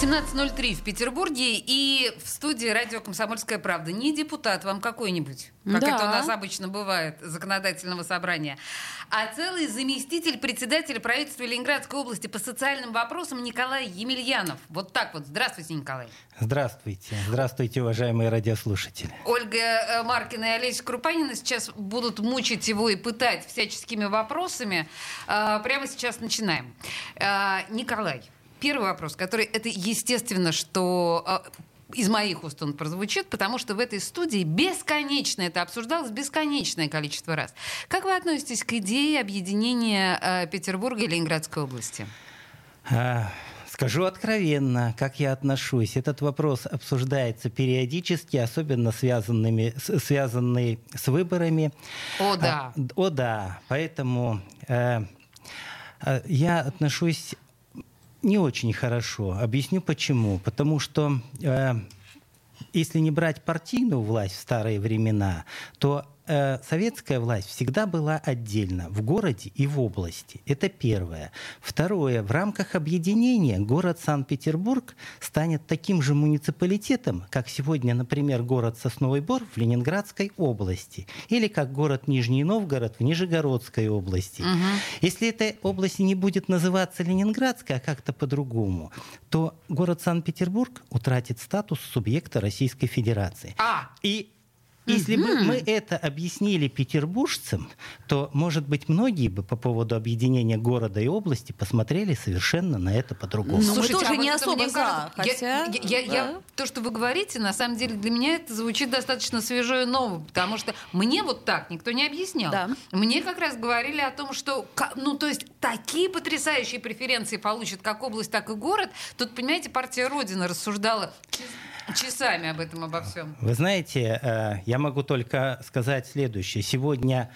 17.03 в Петербурге и в студии радио «Комсомольская правда». Не депутат вам какой-нибудь, как Да. это у нас обычно бывает, законодательного собрания, а целый заместитель председателя правительства Ленинградской области по социальным вопросам Николай Емельянов. Вот так вот. Здравствуйте, Николай. Здравствуйте. Здравствуйте, уважаемые радиослушатели. Ольга э, Маркина и Олеся Крупанина сейчас будут мучить его и пытать всяческими вопросами. А, Прямо сейчас начинаем. А, Николай, первый вопрос, который это естественно, что а, из моих уст он прозвучит, потому что в этой студии бесконечно это обсуждалось, бесконечное количество раз. Как вы относитесь к идее объединения э, Петербурга и Ленинградской области? А, Скажу откровенно, как я отношусь. Этот вопрос обсуждается периодически, особенно связанными, связанный с выборами. О, да. А, о, да. Поэтому э, э, я отношусь не очень хорошо. Объясню почему. Потому что э, если не брать партийную власть в старые времена, то э, советская власть всегда была отдельно в городе и в области. Это первое. Второе. В рамках объединения город Санкт-Петербург станет таким же муниципалитетом, как сегодня, например, город Сосновый Бор в Ленинградской области или как город Нижний Новгород в Нижегородской области. Если эта область не будет называться Ленинградской, а как-то по-другому, то город Санкт-Петербург утратит статус субъекта Российской Федерации. А, И если бы мы это объяснили петербуржцам, то, может быть, многие бы по поводу объединения города и области посмотрели совершенно на это по-другому. Ну, мы тоже а не особо за, я- хотя, я- я- я- да. то, что вы говорите, на самом деле для меня это звучит достаточно свежо и ново, потому что мне вот так никто не объяснял. Да. Мне как раз говорили о том, что, ну, то есть такие потрясающие преференции получит как область, так и город. Тут, понимаете, партия Родина рассуждала часами об этом, обо всем. Вы знаете, э, я могу только сказать следующее. Сегодня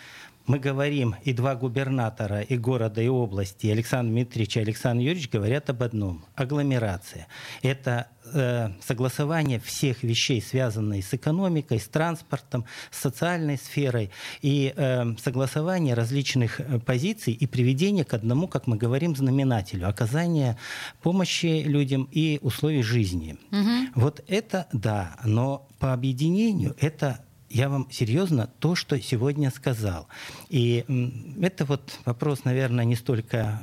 мы говорим, и два губернатора и города, и области, Александр Дмитриевич и Александр Юрьевич говорят об одном – агломерация. Это э, согласование всех вещей, связанных с экономикой, с транспортом, с социальной сферой, и э, согласование различных э, позиций и приведение к одному, как мы говорим, знаменателю – оказание помощи людям и условий жизни. Вот это да, но по объединению это я вам серьезно то, что сегодня сказал. И это вот вопрос, наверное, не столько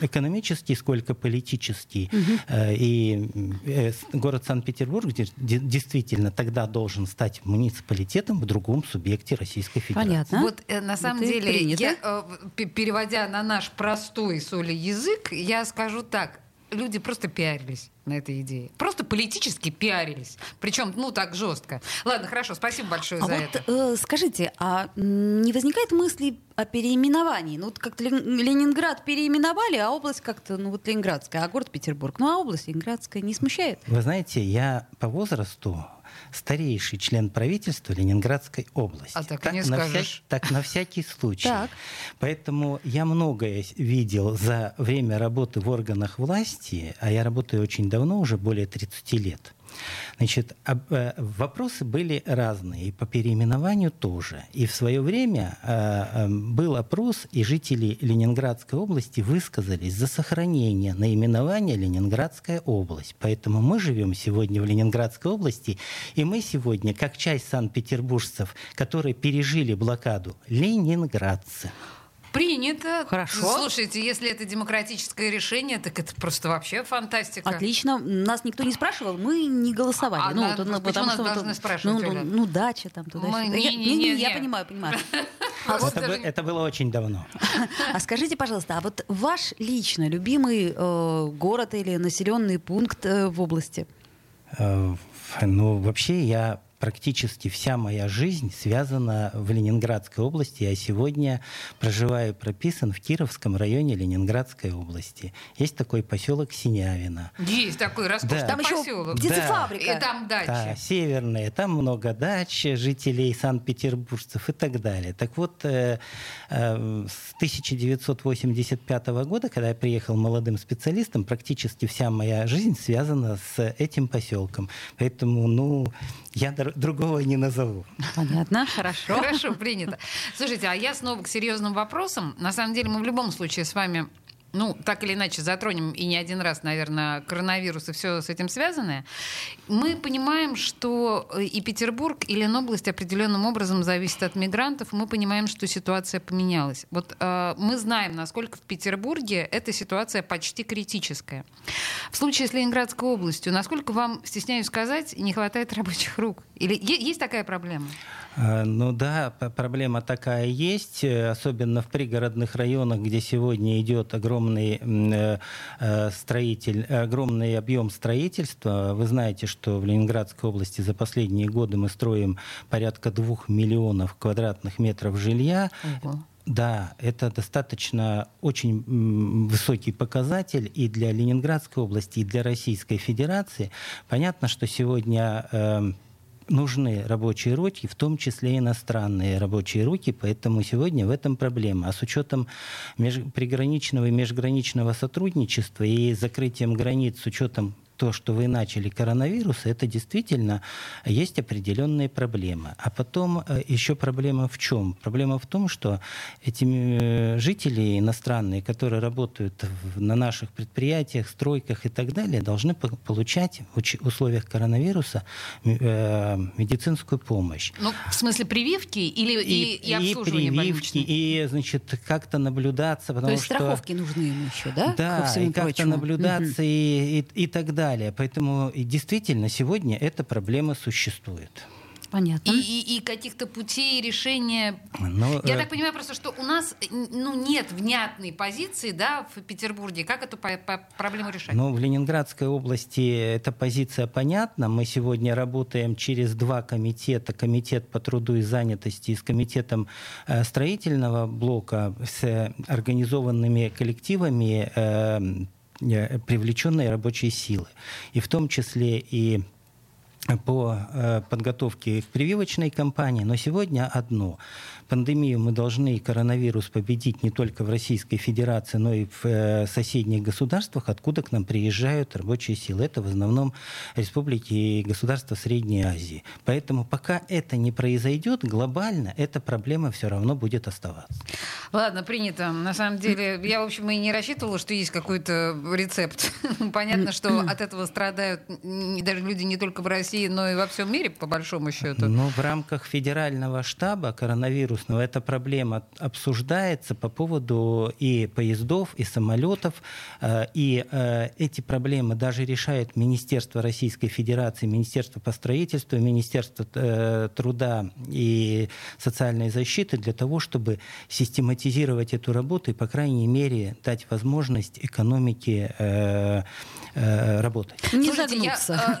экономический, сколько политический. Э, И э, город Санкт-Петербург де- де- действительно тогда должен стать муниципалитетом в другом субъекте Российской Федерации. Понятно. Вот э, на самом Это деле, принято. я, переводя на наш простой соли язык, я скажу так. Люди просто пиарились на этой идее. Просто политически пиарились. Причем, ну, так жестко. Ладно, хорошо, спасибо большое А за вот это. э, скажите, а не возникает мысли о переименовании? Ну вот как-то Лен- Ленинград переименовали, а область как-то, ну вот Ленинградская, а город Петербург. Ну а область Ленинградская не смущает? Вы знаете, я по возрасту старейший член правительства Ленинградской области. А так и не на скажешь. так на всякий случай. Так. Поэтому я многое видел за время работы в органах власти, а я работаю очень давно, уже более 30 лет. Значит, э, вопросы были разные, и по переименованию тоже. И в свое время э, э, был опрос, и жители Ленинградской области высказались за сохранение наименования Ленинградская область. Поэтому мы живем сегодня в Ленинградской области, и мы сегодня, как часть санкт-петербуржцев, которые пережили блокаду, ленинградцы. Принято. Хорошо. Слушайте, если это демократическое решение, так это просто вообще фантастика. Отлично. Нас никто не спрашивал, мы не голосовали. А ну, вот, ну, почему потому нас что должны спрашивать, ну, ну, ну, дача там туда Мы- не- Я- не- не- не- Я не. понимаю, понимаю. А вот это, даже- это было очень давно. А скажите, пожалуйста, а вот ваш лично любимый э, город или населенный пункт э, в области? Э, Ну, вообще я практически вся моя жизнь связана в Ленинградской области. Я сегодня проживаю и прописан в Кировском районе Ленинградской области. Есть такой поселок Синявина. Есть такой роскошный да. там поселок. Еще птицефабрика. И там дачи. Да, северные. Там много дач, жителей санкт-петербуржцев и так далее. Так вот, э, э, с 1985 года, когда я приехал молодым специалистом, практически вся моя жизнь связана с этим поселком. Поэтому, ну, я другого не назову. Понятно, хорошо. Хорошо, принято. Слушайте, а я снова к серьезным вопросам. На самом деле мы в любом случае с вами ну, так или иначе затронем и не один раз, наверное, коронавирус и все с этим связанное, мы понимаем, что э, и Петербург, и Ленобласть определенным образом зависит от мигрантов. Мы понимаем, что ситуация поменялась. Вот э, мы знаем, насколько в Петербурге эта ситуация почти критическая. В случае с Ленинградской областью, насколько вам, стесняюсь сказать, не хватает рабочих рук? Или есть такая проблема? Э, ну да, проблема такая есть, э, особенно в пригородных районах, где сегодня идет огромный э, строитель, огромный объем строительства. Вы знаете, что в Ленинградской области за последние годы мы строим порядка двух миллионов квадратных метров жилья. Ого. Да, это достаточно очень высокий показатель и для Ленинградской области, и для Российской Федерации. Понятно, что сегодня эм, нужны рабочие руки, в том числе иностранные рабочие руки, поэтому сегодня в этом проблема. А с учетом приграничного и межграничного сотрудничества и закрытием границ, с учетом то, что вы начали коронавирус, это действительно есть определенные проблемы. А потом э, еще проблема в чем? Проблема в том, что эти э, жители иностранные, которые работают на наших предприятиях, стройках и так далее, должны получать в условиях коронавируса э, медицинскую помощь. Ну, в смысле прививки или и, и, и обслуживание и прививки, и, значит, как-то наблюдаться, потому То есть что... страховки нужны ему еще, да? Да, и как-то наблюдаться угу. и, и, и так далее далее. Поэтому действительно сегодня эта проблема существует. Понятно. И, и, и каких-то путей решения. Но, Я э... так понимаю просто, что у нас ну, нет внятной позиции да, в Петербурге. Как эту по по проблему решать? Ну, в Ленинградской области эта позиция понятна. Мы сегодня работаем через два комитета. Комитет по труду и занятости с комитетом э, строительного блока с организованными коллективами э, Э, привлеченные рабочие силы. И в том числе и по э, подготовке к прививочной кампании, но сегодня одно пандемию мы должны коронавирус победить не только в Российской Федерации, но и в э, соседних государствах, откуда к нам приезжают рабочие силы. Это в основном республики и государства Средней Азии. Поэтому пока это не произойдет глобально, эта проблема все равно будет оставаться. Ладно, принято. На самом деле, я, в общем, и не рассчитывала, что есть какой-то рецепт. Понятно, что от этого страдают даже люди не только в России, но и во всем мире, по большому счету. Но в рамках федерального штаба коронавирус вирусного, эта проблема обсуждается по поводу и поездов, и самолетов, э, и э, эти проблемы даже решает Министерство Российской Федерации, Министерство по строительству, Министерство э, труда и социальной защиты для того, чтобы систематизировать эту работу и, по крайней мере, дать возможность экономике работать. Не загнуться.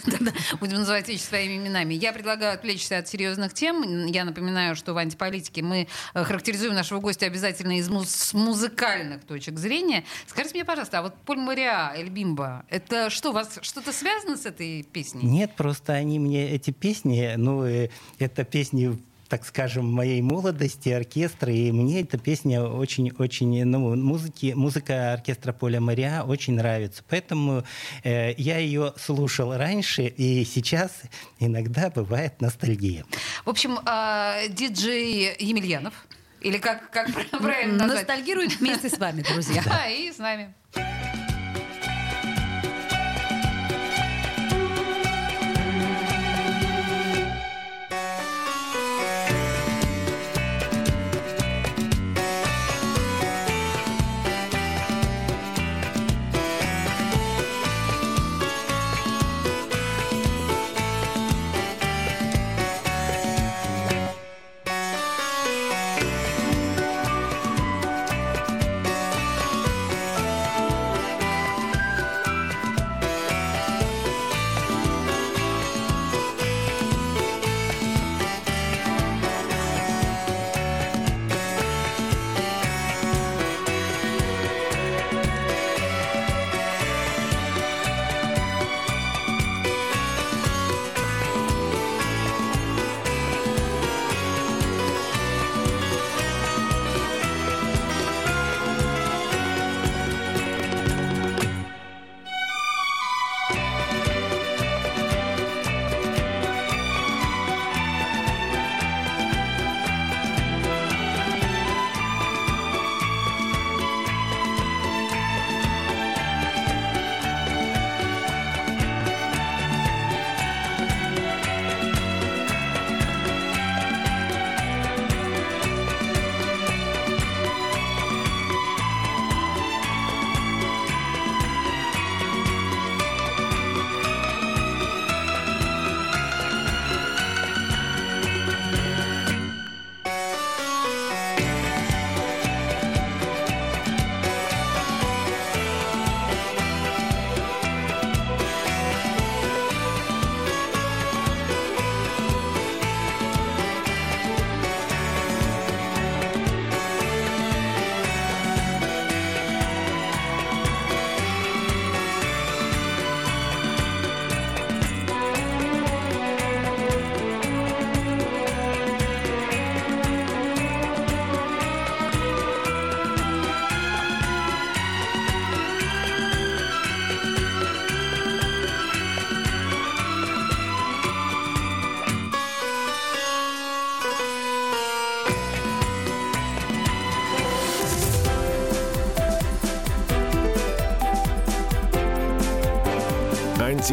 Будем называть вещи своими именами. Я предлагаю отвлечься от серьезных тем. Я напоминаю, что Вань антиполитики мы э, характеризуем нашего гостя обязательно из муз- с музыкальных точек зрения. Скажите мне, пожалуйста, а вот Поль Мариа, Эль Бимба, это что, у вас что-то связано с этой песней? Нет, просто они мне, эти песни, ну, э, это песни так скажем, моей молодости оркестра, и мне эта песня очень-очень, ну, музыки, музыка оркестра Поля Мариа очень нравится. Поэтому э, я ее слушал раньше, и сейчас иногда бывает ностальгия. В общем, э, диджей Емельянов, или как, как правильно назвать? Ностальгирует вместе с вами, друзья. Да, и с нами.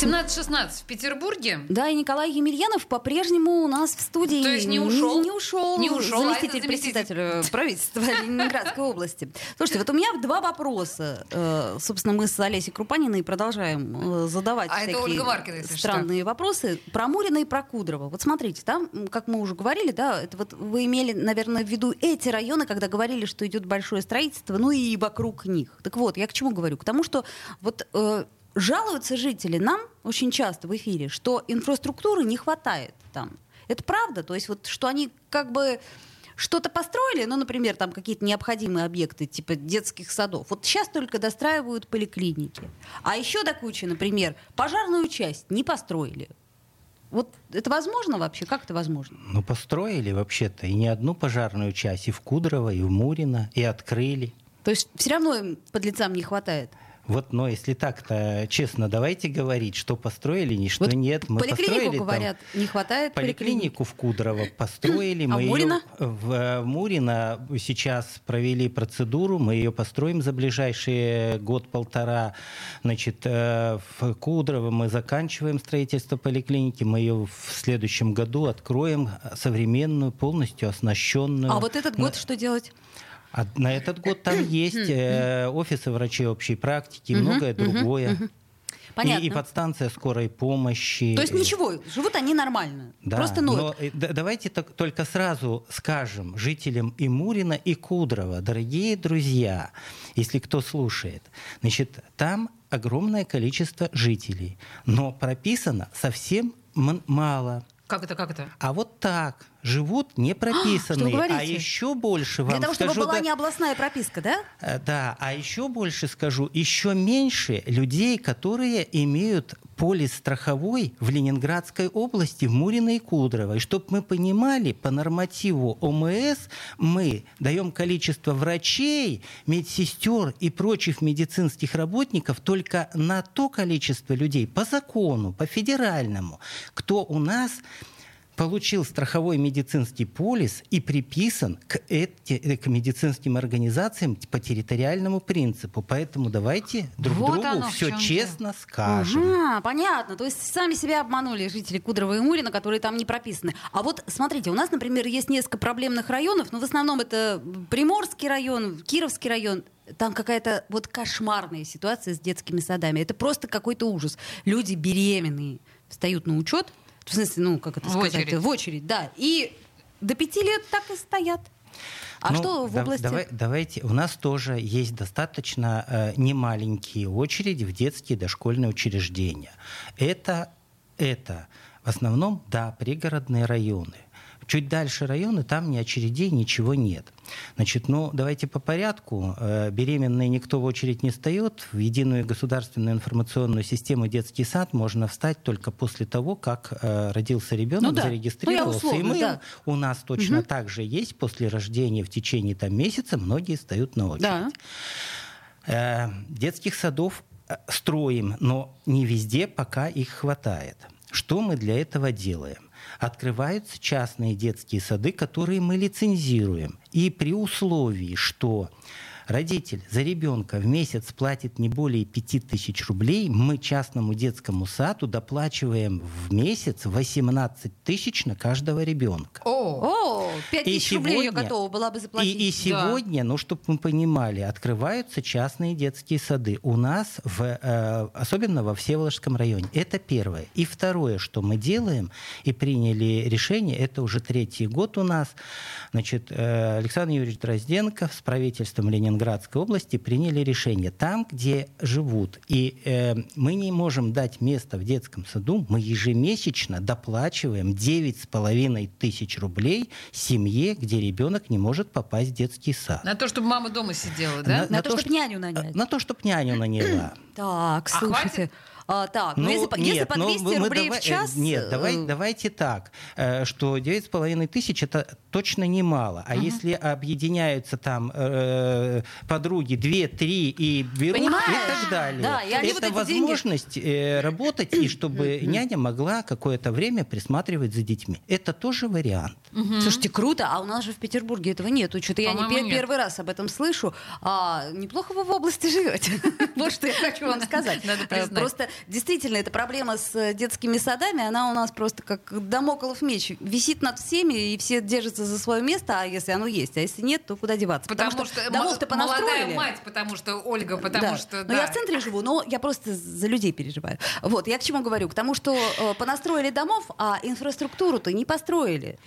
17-16 в Петербурге. Да, и Николай Емельянов по-прежнему у нас в студии. То есть не ушел? Не, не ушел. Не ушел, а Заместитель заместитель. председателя правительства Ленинградской области. Слушайте, вот у меня два вопроса. Э, Собственно, мы с Олесей Крупаниной продолжаем э, задавать А всякие Маркина, странные вопросы. Про Мурина и про Кудрова. Вот смотрите, там, как мы уже говорили, да, это вот вы имели, наверное, в виду эти районы, когда говорили, что идет большое строительство, ну и вокруг них. Так вот, я к чему говорю? К тому, что вот э, жалуются жители нам очень часто в эфире, что инфраструктуры не хватает там. Это правда? То есть вот что они как бы что-то построили, ну, например, там какие-то необходимые объекты, типа детских садов. Вот сейчас только достраивают поликлиники. А еще до кучи, например, пожарную часть не построили. Вот это возможно вообще? Как это возможно? Ну, построили вообще-то и не одну пожарную часть, и в Кудрово, и в Мурино, и открыли. То есть все равно им подлецам не хватает. Вот, но если так-то честно, давайте говорить, что построили, что Вот нет. Мы поликлинику, построили там говорят, не хватает поликлинику в Кудрово построили. А мы Мурино? Ее, в э, Мурино сейчас провели процедуру, мы ее построим за ближайшие год-полтора. Значит, э, в Кудрово мы заканчиваем строительство поликлиники, мы ее в следующем году откроем современную, полностью оснащенную. А вот этот год что делать? А на этот год там есть э, офисы врачей общей практики многое другое. Понятно. И, и подстанция скорой помощи. То есть ничего, живут они нормально. Да, Просто ноют. но, э, да- давайте так- только сразу скажем жителям и Мурина, и Кудрова, дорогие друзья, если кто слушает, значит, там огромное количество жителей, но прописано совсем мало. Как это, как это? А вот так живут не прописанные. говорите? а еще больше вам Для того, чтобы скажу, была да- не областная прописка, да? Э, Да, а еще больше скажу, еще меньше людей, которые имеют полис страховой в Ленинградской области, в Мурино и Кудрово. И чтобы мы понимали, по нормативу ОМС мы даем количество врачей, медсестер и прочих медицинских работников только на то количество людей по закону, по федеральному, кто у нас получил страховой медицинский полис и приписан к, эти- э, к медицинским организациям по территориальному принципу. Поэтому давайте друг Вот другу все честно скажем. Ага, понятно. То есть сами себя обманули жители Кудрова и Мурина, которые там не прописаны. А вот смотрите, у нас, например, есть несколько проблемных районов, но в основном это Приморский район, Кировский район. Там какая-то вот кошмарная ситуация с детскими садами. Это просто какой-то ужас. Люди беременные встают на учет, в смысле, ну, как это В сказать? очередь. В очередь, да. И до пяти лет так и стоят. А Ну, что в да- области? давай- давайте, у нас тоже есть достаточно э, немаленькие очереди в детские дошкольные учреждения. Это, это в основном, да, пригородные районы. Чуть дальше районы, там ни очередей, ничего нет. Значит, ну, давайте по порядку. Э, Беременные никто в очередь не встает. В единую государственную информационную систему детский сад можно встать только после того, как э, родился ребенок, Ну да. зарегистрировался. Ну, я и условно, мы да. у нас точно так же есть. После рождения в течение там, месяца многие встают на очередь. Да. Э, детских садов строим, но не везде пока их хватает. Что мы для этого делаем? Открываются частные детские сады, которые мы лицензируем. И при условии, что родитель за ребенка в месяц платит не более 5000 рублей, мы частному детскому саду доплачиваем в месяц 18 тысяч на каждого ребенка. О, О, пять И тысяч рублей я готова была бы И, заплатить. и сегодня, ну, чтобы мы понимали, открываются частные детские сады. У нас, в, э, особенно во Всеволожском районе. Это первое. И второе, что мы делаем, и приняли решение, это уже третий год у нас. Значит, э, Александр Юрьевич Дрозденко с правительством Ленинградской области приняли решение. Там, где живут, и э, мы не можем дать место в детском саду, мы ежемесячно доплачиваем 9,5 тысяч рублей семье, где ребенок не может попасть в детский сад. на то, чтобы мама дома сидела, да? На то, чтоб няню нанять. На то, чтобы няню наняла. Так, А слушайте. хватит? А, так, ну, если, по- если нет, по ну, 200 мы рублей давай- в час... э, Нет, давай, э, давайте так, э, что 9,5 тысяч это точно немало. А если объединяются там э, подруги 2-3 и берут Понимаешь? и так далее, Да, и это вот деньги- возможность э, работать, и чтобы няня могла какое-то время присматривать за детьми. Это тоже вариант. Слушайте, круто, а у нас же в Петербурге этого нету. Что-то я не пер- нет. первый раз об этом слышу. А, неплохо вы в области живете. Вот что я хочу вам сказать. Надо признать. Просто действительно эта проблема с э, детскими садами, она у нас просто как дамоклов меч. Висит над всеми, и все держатся за свое место, а если оно есть. А если нет, то куда деваться? Потому, что, домов-то м- молодая понастроили. мать, потому что Ольга, потому Да. что... Но да. я в центре живу, но я просто за людей переживаю. Вот, я к чему говорю? К тому, что э, понастроили домов, а инфраструктуру-то не построили.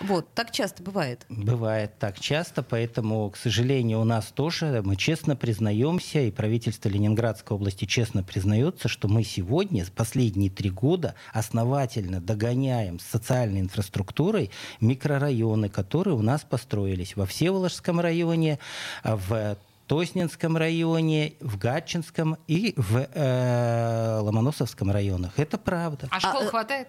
Вот, так часто бывает. Бывает так часто, поэтому, к сожалению, у нас тоже, мы честно признаемся, и правительство Ленинградской области честно признается, что мы сегодня, последние три года, основательно догоняем с социальной инфраструктурой микрорайоны, которые у нас построились во Всеволожском районе, в Тоснинском районе, в Гатчинском и в э, Ломоносовском районах. Это правда. А школ А, э, хватает?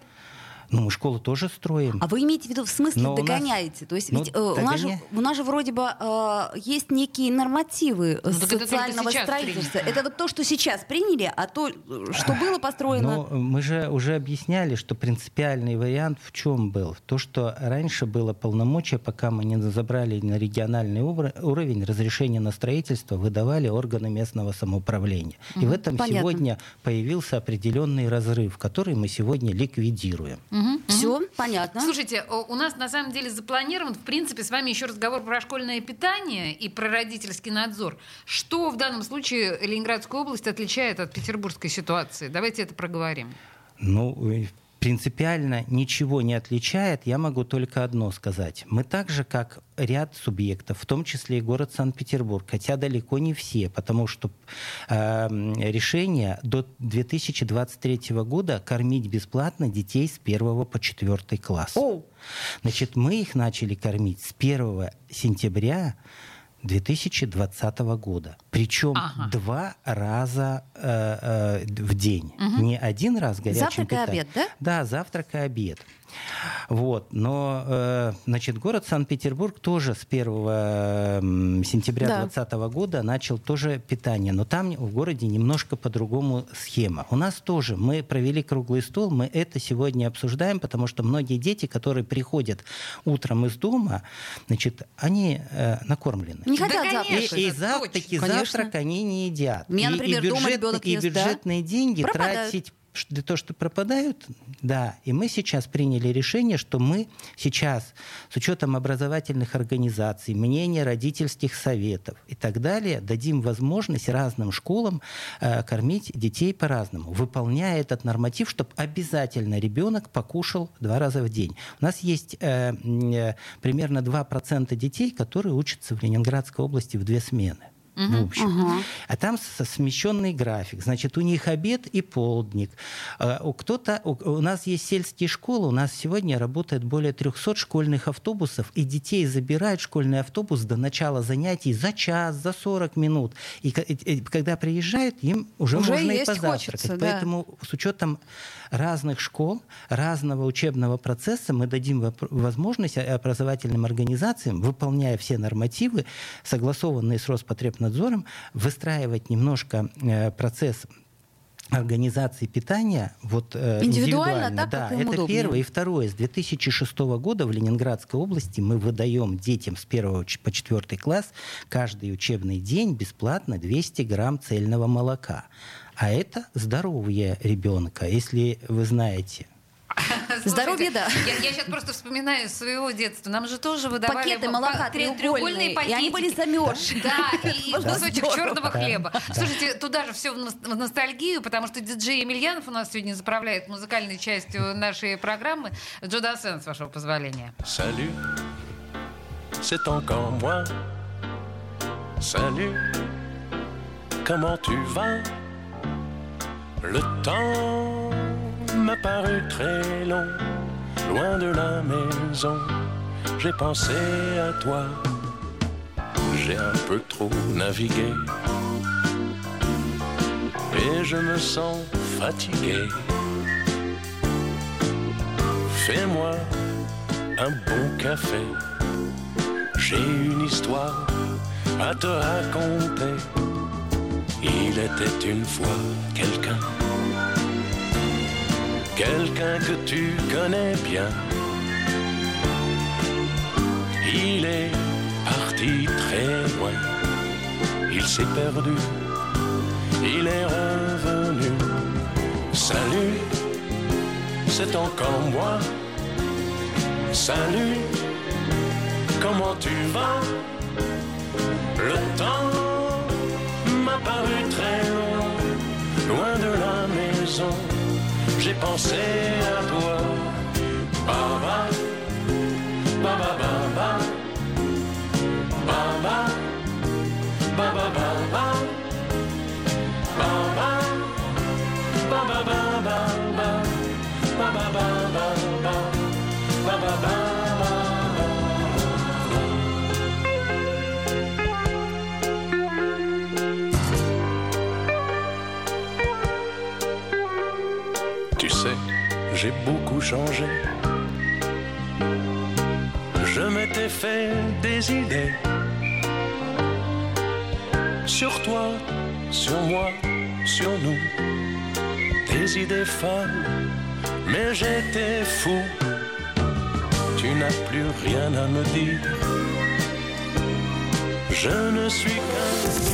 Ну, мы школу тоже строим. А вы имеете в виду в смысле Но у нас- догоняете? То есть Ну, ведь э, у, нас же, у нас же вроде бы э, есть некие нормативы э, Ну, это социального сейчас строительства. принято. Это вот то, что сейчас приняли, а то, э, что было построено. Но мы же уже объясняли, что принципиальный вариант в чем был? То, что раньше было полномочия, пока мы не забрали на региональный ур- уровень, разрешение на строительство выдавали органы местного самоуправления. И в этом понятно. сегодня появился определенный разрыв, который мы сегодня ликвидируем. Все, понятно. Слушайте, у нас на самом деле запланирован, в принципе, с вами еще разговор про школьное питание и про родительский надзор. Что в данном случае Ленинградскую область отличает от петербургской ситуации? Давайте это проговорим. Ну, принципиально ничего не отличает. Я могу только одно сказать. Мы так же, как ряд субъектов, в том числе и город Санкт-Петербург, хотя далеко не все, потому что э, решение до 2023 года кормить бесплатно детей с 1 по 4 класс. Значит, мы их начали кормить с 1 сентября 2020 года. Причем Ага. два раза э, э, в день. Не один раз горячим Завтрак и питанием. обед, да? Да, завтрак и обед. Вот. Но, э, значит, город Санкт-Петербург тоже с 1 м, сентября Да. 2020 года начал тоже питание. Но там в городе немножко по-другому схема. У нас тоже мы провели круглый стол, мы это сегодня обсуждаем, потому что многие дети, которые приходят утром из дома, значит, они э, накормлены. Не Да, хотят завтрак. конечно. И, и завтраки. Конечно. завтрак они не едят. У меня, И- например, и, дома бюджет- ребенок и ест, да. бюджетные деньги Пропадают. тратить для того, что пропадают, да. И мы сейчас приняли решение, что мы сейчас, с учетом образовательных организаций, мнения родительских советов и так далее, дадим возможность разным школам э, кормить детей по-разному, выполняя этот норматив, чтобы обязательно ребенок покушал два раза в день. У нас есть э, э, примерно 2% детей, которые учатся в Ленинградской области в две смены. В общем. А там смещенный график. Значит, у них обед и полдник. А, у Кто-то, у, нас есть сельские школы, у нас сегодня работает более 300 школьных автобусов, и детей забирают школьный автобус до начала занятий за час, за 40 минут. И, ко- и- и когда приезжают, им уже, Уже можно и позавтракать. хочется, да. Поэтому с учетом разных школ, разного учебного процесса мы дадим возможность образовательным организациям, выполняя все нормативы, согласованные с Роспотребнадзором, выстраивать немножко э, процесс организации питания вот э, Индивидуально, так, да, как это удобнее. первое. И второе, с 2006 года в Ленинградской области мы выдаем детям с 1 по 4 класс каждый учебный день бесплатно 200 грамм цельного молока. А это здоровье ребенка, если вы знаете. Здоровье, да. Я, сейчас просто вспоминаю своего детства. Нам же тоже выдавали Пакеты молока треугольные треугольные, и они были замерзшие. Да, и кусочек черного хлеба. Слушайте, туда же все в ност- в ностальгию, потому что диджей Емельянов у нас сегодня заправляет музыкальной частью нашей программы. Джо Дассен, с вашего позволения. Salut, c'est encore moi. Salut, comment tu vas Le temps m'a paru très long, loin de la maison. J'ai pensé à toi, j'ai un peu trop navigué. Et je me sens fatigué. Fais-moi un bon café. J'ai une histoire à te raconter. Il était une fois quelqu'un, quelqu'un que tu connais bien. Il est parti très loin, il s'est perdu, il est revenu. Salut, c'est encore moi. Salut, comment tu vas? Le temps m'a paru très long, loin de la maison. J'ai pensé à toi. Baba, baba, baba, baba, baba, j'ai beaucoup changé. Je m'étais fait des idées sur toi, sur moi, sur nous. Des idées folles, mais j'étais fou. Tu n'as plus rien à me dire. Je ne suis qu'un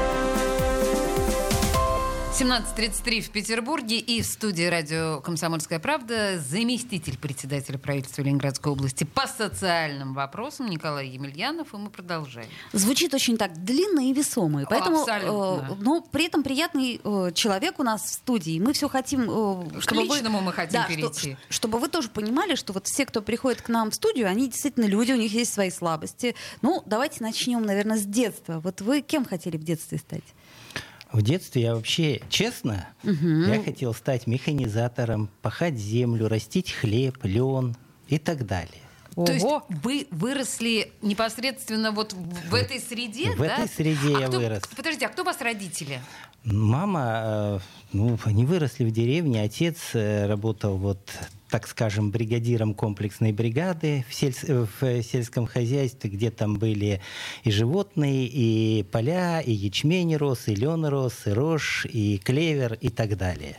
17.33 в Петербурге и в студии радио «Комсомольская правда» заместитель председателя правительства Ленинградской области по социальным вопросам Николай Емельянов, и мы продолжаем. Звучит очень так длинно и весомо. и Поэтому, Абсолютно. э, но при этом приятный э, человек у нас в студии. Мы все хотим, э, К чтобы вы- личному мы хотим Да, что- перейти. ш- чтобы вы тоже понимали, что вот все, кто приходит к нам в студию, они действительно люди, у них есть свои слабости. Ну, давайте начнем, наверное, с детства. Вот вы кем хотели в детстве стать? В детстве я вообще, честно, я хотел стать механизатором, пахать землю, растить хлеб, лен и так далее. То есть Ого. вы выросли непосредственно вот в в этой среде, В да? этой среде А я кто- вырос. Подождите, а кто у вас родители? Мама, э, ну, они выросли в деревне, отец э, работал вот так скажем, бригадиром комплексной бригады в, сельс- э, в сельском хозяйстве, где там были и животные, и поля, и ячмень рос, и лен рос, и рожь, и клевер, и так далее.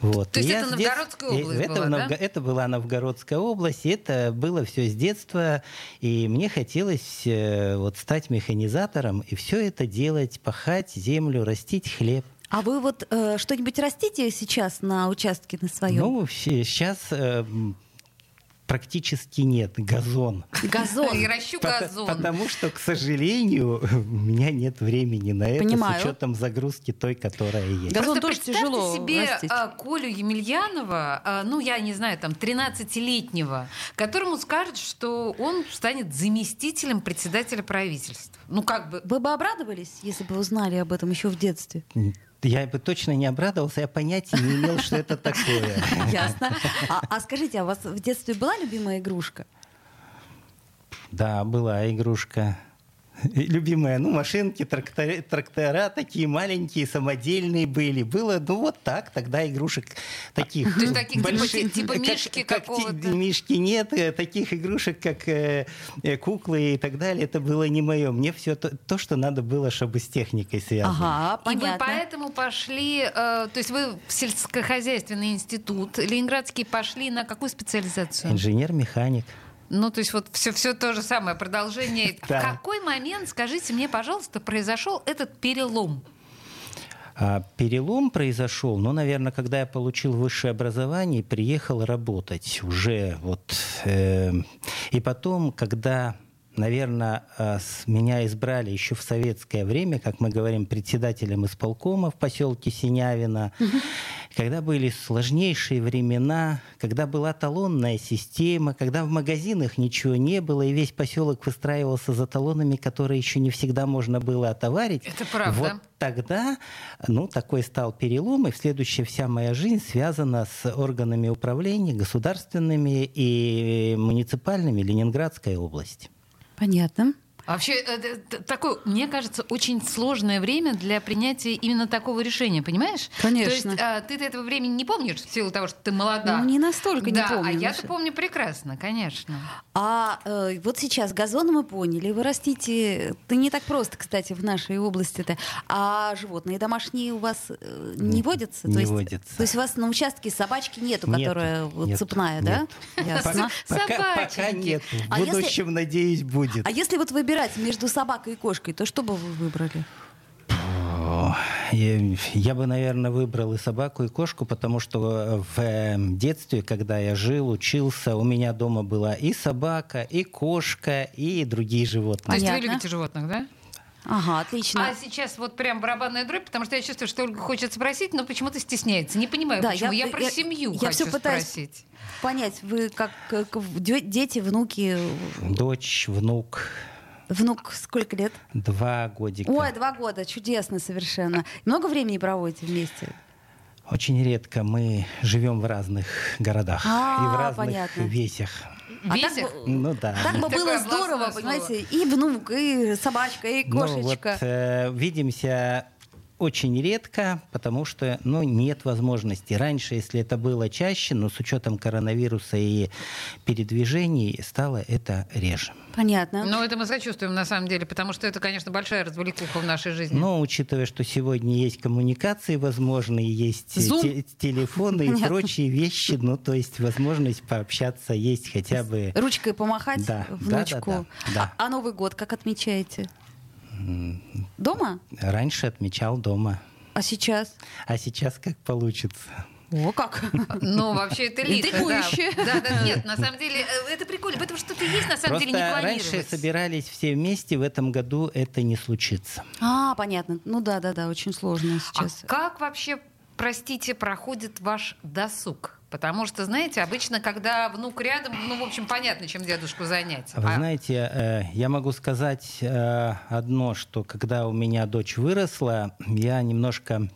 Вот. То есть это Новгородская и область это, была, в да? Новго- это была Новгородская область, это было все с детства, и мне хотелось э, вот стать механизатором и все это делать, пахать землю, растить хлеб. А вы вот э, что-нибудь растите сейчас на участке на своем? Ну, сейчас практически нет, газон. Газон. И ращу газон. Потому что, к сожалению, у меня нет времени на это Понимаю. с учетом загрузки той, которая есть. Газон Просто тоже тяжело себе растить. а, Колю Емельянова, а, ну, я не знаю, там, 13-летнего, которому скажут, что он станет заместителем председателя правительства. Ну, как бы... Вы бы обрадовались, если бы узнали об этом еще в детстве? Я бы точно не обрадовался, я понятия не имел, что это такое. Ясно. А, а скажите, а у вас в детстве была любимая игрушка? Да, была игрушка. Любимая, ну, машинки, трактора, трактора такие маленькие, самодельные были. Было, ну, вот так, тогда игрушек таких То есть таких типа больших, ти- типа как- мишки как какого-то? мишки нет, э, таких игрушек, как э, э, куклы и так далее, это было не мое. Мне все то, то, что надо было, чтобы с техникой связано. Ага, И вы понятно. поэтому пошли, э, то есть вы в сельскохозяйственный институт Ленинградский пошли на какую специализацию? Инженер-механик. Ну, то есть вот все, все то же самое, продолжение. Да. В какой момент, скажите мне, пожалуйста, произошел этот перелом? А перелом произошел, ну, наверное, когда я получил высшее образование и приехал работать уже вот. э, и потом, когда, наверное, с- меня избрали еще в советское время, как мы говорим, председателем исполкома в поселке Синявино, когда были сложнейшие времена, когда была талонная система, когда в магазинах ничего не было, и весь поселок выстраивался за талонами, которые еще не всегда можно было отоварить. Это правда. Вот тогда, ну, такой стал перелом, и следующая вся моя жизнь связана с органами управления государственными и муниципальными Ленинградской области. Понятно. Вообще, это такое, мне кажется, очень сложное время для принятия именно такого решения, понимаешь? Конечно. То есть а, ты этого времени не помнишь в силу того, что ты молода. Ну, не настолько да, не помню. а я-то помню прекрасно, конечно. А э, вот сейчас газон мы поняли, вы растите, это не так просто, кстати, в нашей области-то. А животные домашние у вас э, не водятся? не то есть, водятся. То есть у вас на участке собачки нету, Нету, которая нету, цепная, нету. да? Ясно. Пока, нет. В А будущем, надеюсь, будет. А если вот выбирать между собакой и кошкой, то что бы вы выбрали? Я, я бы, наверное, выбрал и собаку, и кошку, потому что в э, детстве, когда я жил, учился, у меня дома была и собака, и кошка, и другие То животные. есть вы любите животных, да? Ага, отлично. А сейчас вот прям барабанная дробь, потому что я чувствую, что Ольга хочет спросить, но почему-то стесняется. Не понимаю, Да, почему. я- Я, про я- семью я хочу всё пытаюсь- спросить. Понять, вы как, как дети, внуки, Дочь, внук, внук сколько лет? два годика. Ой, два года, чудесно совершенно. Много времени проводите вместе? Очень редко мы живем в разных городах А, и в разных понятно. весях. А Весях? так Ну да. Так бы было здорово, слово. понимаете, и внук, и собачка, и Ну, вот, кошечка. э, видимся очень редко, потому что ну, нет возможности. Раньше, если это было чаще, но с учетом коронавируса и передвижений, стало это реже. Понятно. Ну, это мы сочувствуем, на самом деле, потому что это, конечно, большая развлекуха в нашей жизни. Но учитывая, что сегодня есть коммуникации возможные, есть те- телефоны и прочие вещи, ну то есть возможность пообщаться есть хотя бы... Ручкой помахать Да, внучку. да, да, да. А Новый год как отмечаете? Дома? Раньше отмечал дома, А сейчас? а сейчас как получится. О, как! Ну, вообще это лихо, да. Интригующе. Да, да, нет, на самом деле, э, это прикольно, поэтому что-то есть, на самом Просто деле, не раньше планировать. собирались все вместе, в этом году это не случится. А, понятно. Ну да, да, да, очень сложно А сейчас. как вообще, простите, проходит ваш досуг? Потому что, знаете, обычно, когда внук рядом, ну, в общем, понятно, чем дедушку занять. Вы А- знаете, э, я могу сказать э, одно, что когда у меня дочь выросла, я немножко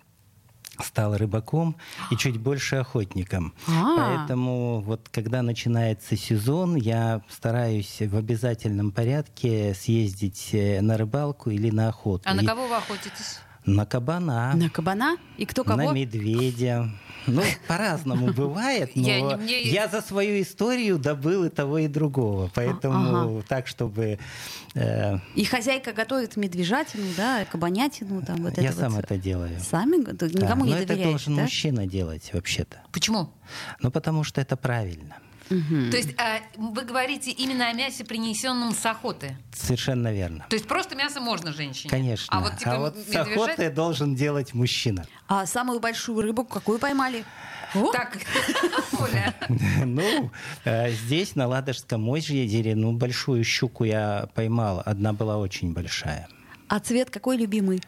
стал рыбаком и чуть больше охотником. А. Поэтому вот когда начинается сезон, я стараюсь в обязательном порядке съездить э, на рыбалку или на охоту. А на кого вы охотитесь? На кабана. На кабана? И кто кого? На медведя. Ну, по-разному бывает, но Я не- мне- за свою историю добыл и того, и другого. Поэтому так, чтобы... э, И хозяйка готовит медвежатину, да, кабанятину, там вот я это сам вот. это делаю. Сами? го- Да, Никому но не это должен да? мужчина делать вообще-то. Почему? Ну, потому что это правильно. То есть а, вы говорите именно о мясе, принесенном с охоты? Совершенно верно. То есть просто мясо можно женщине? Конечно. А вот, типа, с медвежат- охотой должен делать мужчина. А самую большую рыбу какую поймали? О, Так, Оля, Ну, э, здесь, на Ладожском озере, ну, большую щуку я поймал. Одна была очень большая. А цвет какой любимый?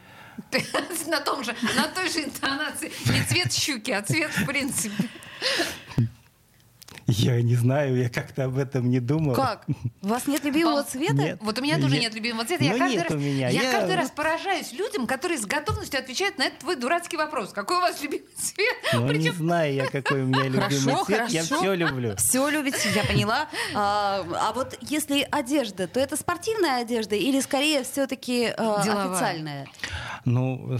на том же, на той же интонации. Не цвет щуки, а цвет в принципе. Я не знаю, я как-то об этом не думал. Как? У вас нет любимого Пол- цвета? Нет. Вот у меня тоже Я- нет любимого цвета. Я Ну, каждый нет раз, у меня. я Я- каждый раз поражаюсь людям, которые с готовностью отвечают на этот твой дурацкий вопрос. Какой у вас любимый цвет? Ну, не Причем знаю я, какой у меня любимый Хорошо, цвет. Я хорошо. все люблю. Все любите, я поняла. А, а вот если одежда, то это спортивная одежда или скорее все-таки Деловая. официальная? Ну,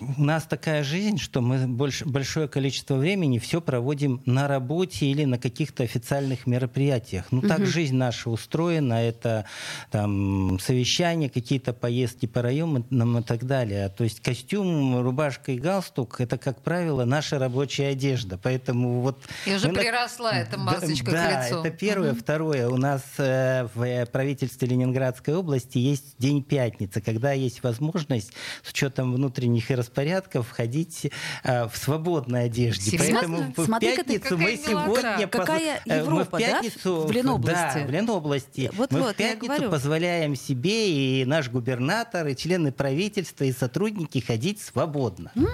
у нас такая жизнь, что мы больш- большое количество времени все проводим на работе или на каких-то официальных мероприятиях. Ну, так жизнь наша устроена. Это там совещания, какие-то поездки по районам и так далее. То есть костюм, рубашка и галстук — это, как правило, наша рабочая одежда. Поэтому вот... И уже мы на- приросла эта Да, масочка да, к лицу. это первое. Второе. У нас э, в э, правительстве Ленинградской области есть День пятницы, когда есть возможность с учетом внутренних распорядков ходить в свободной одежде. Серьезно? Поэтому в Смотри, пятницу какая мы милота. сегодня... Какая мы Европа, в да, пятницу, в Ленобласти? Да, в Ленобласти. Вот, мы вот, в пятницу позволяем себе и наш губернатор, и члены правительства, и сотрудники ходить свободно. Ну,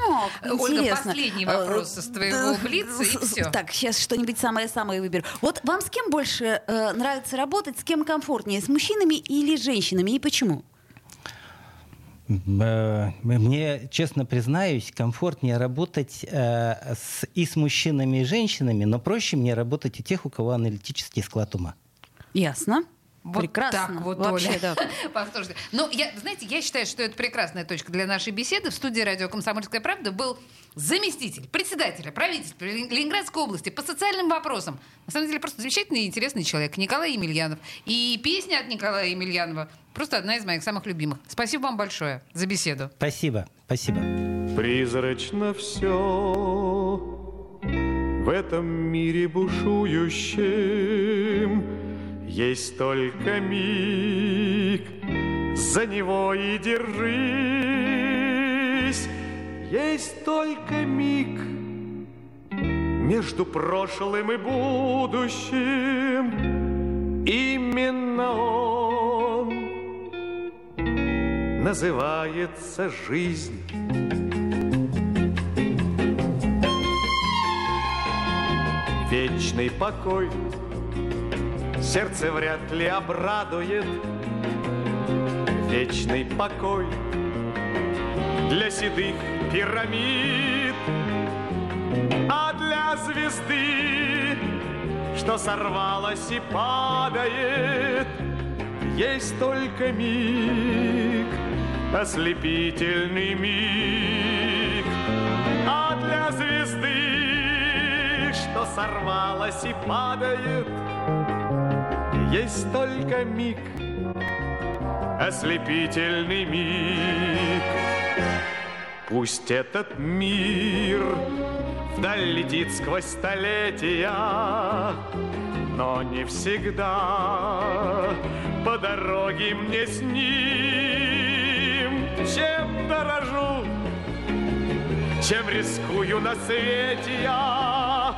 Ольга, интересно. последний вопрос Э, из твоего да, блица, и всё. Так, сейчас что-нибудь самое-самое выберу. Вот вам с кем больше э, нравится работать, с кем комфортнее, с мужчинами или женщинами, и почему? Э, Мне, честно признаюсь, комфортнее работать э, с, и с мужчинами, и женщинами, но проще мне работать у тех, у кого аналитический склад ума. Ясно. Вот Прекрасно. так вот, Вообще, Оля. да. Повторно. Ну, я, знаете, я считаю, что это прекрасная точка для нашей беседы. В студии радио «Комсомольская правда» был заместитель председателя правительства Лен- Ленинградской области по социальным вопросам. На самом деле, просто замечательный и интересный человек. Николай Емельянов. И песня от Николая Емельянова просто одна из моих самых любимых. Спасибо вам большое за беседу. Спасибо, спасибо. Призрачно все в этом мире бушующем Есть только миг, за него и держись Есть только миг между прошлым и будущим Именно он называется жизнь Вечный покой. Сердце вряд ли обрадует. Вечный покой для седых пирамид, а для звезды, что сорвалась и падает, есть только миг, ослепительный миг, а для звезды, что сорвалась и падает, есть только миг, ослепительный миг. Пусть этот мир вдаль летит сквозь столетия, но не всегда по дороге мне с ним. Чем дорожу, чем рискую на свете я,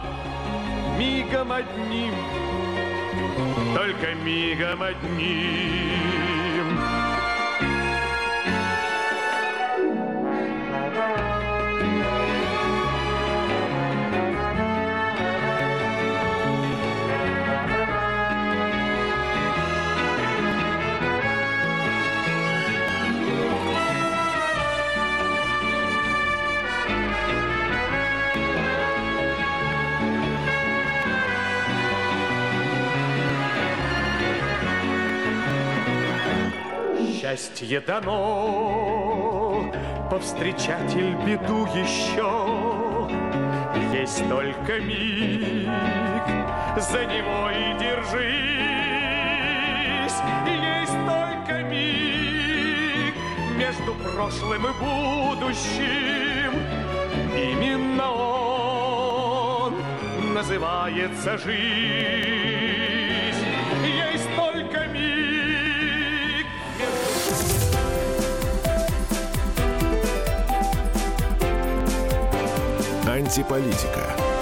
мигом одним, только мигом одним. Счастье дано, повстречатель беду еще. Есть только миг, за него и держись. Есть только миг между прошлым и будущим. Именно он называется жизнь. Антиполитика.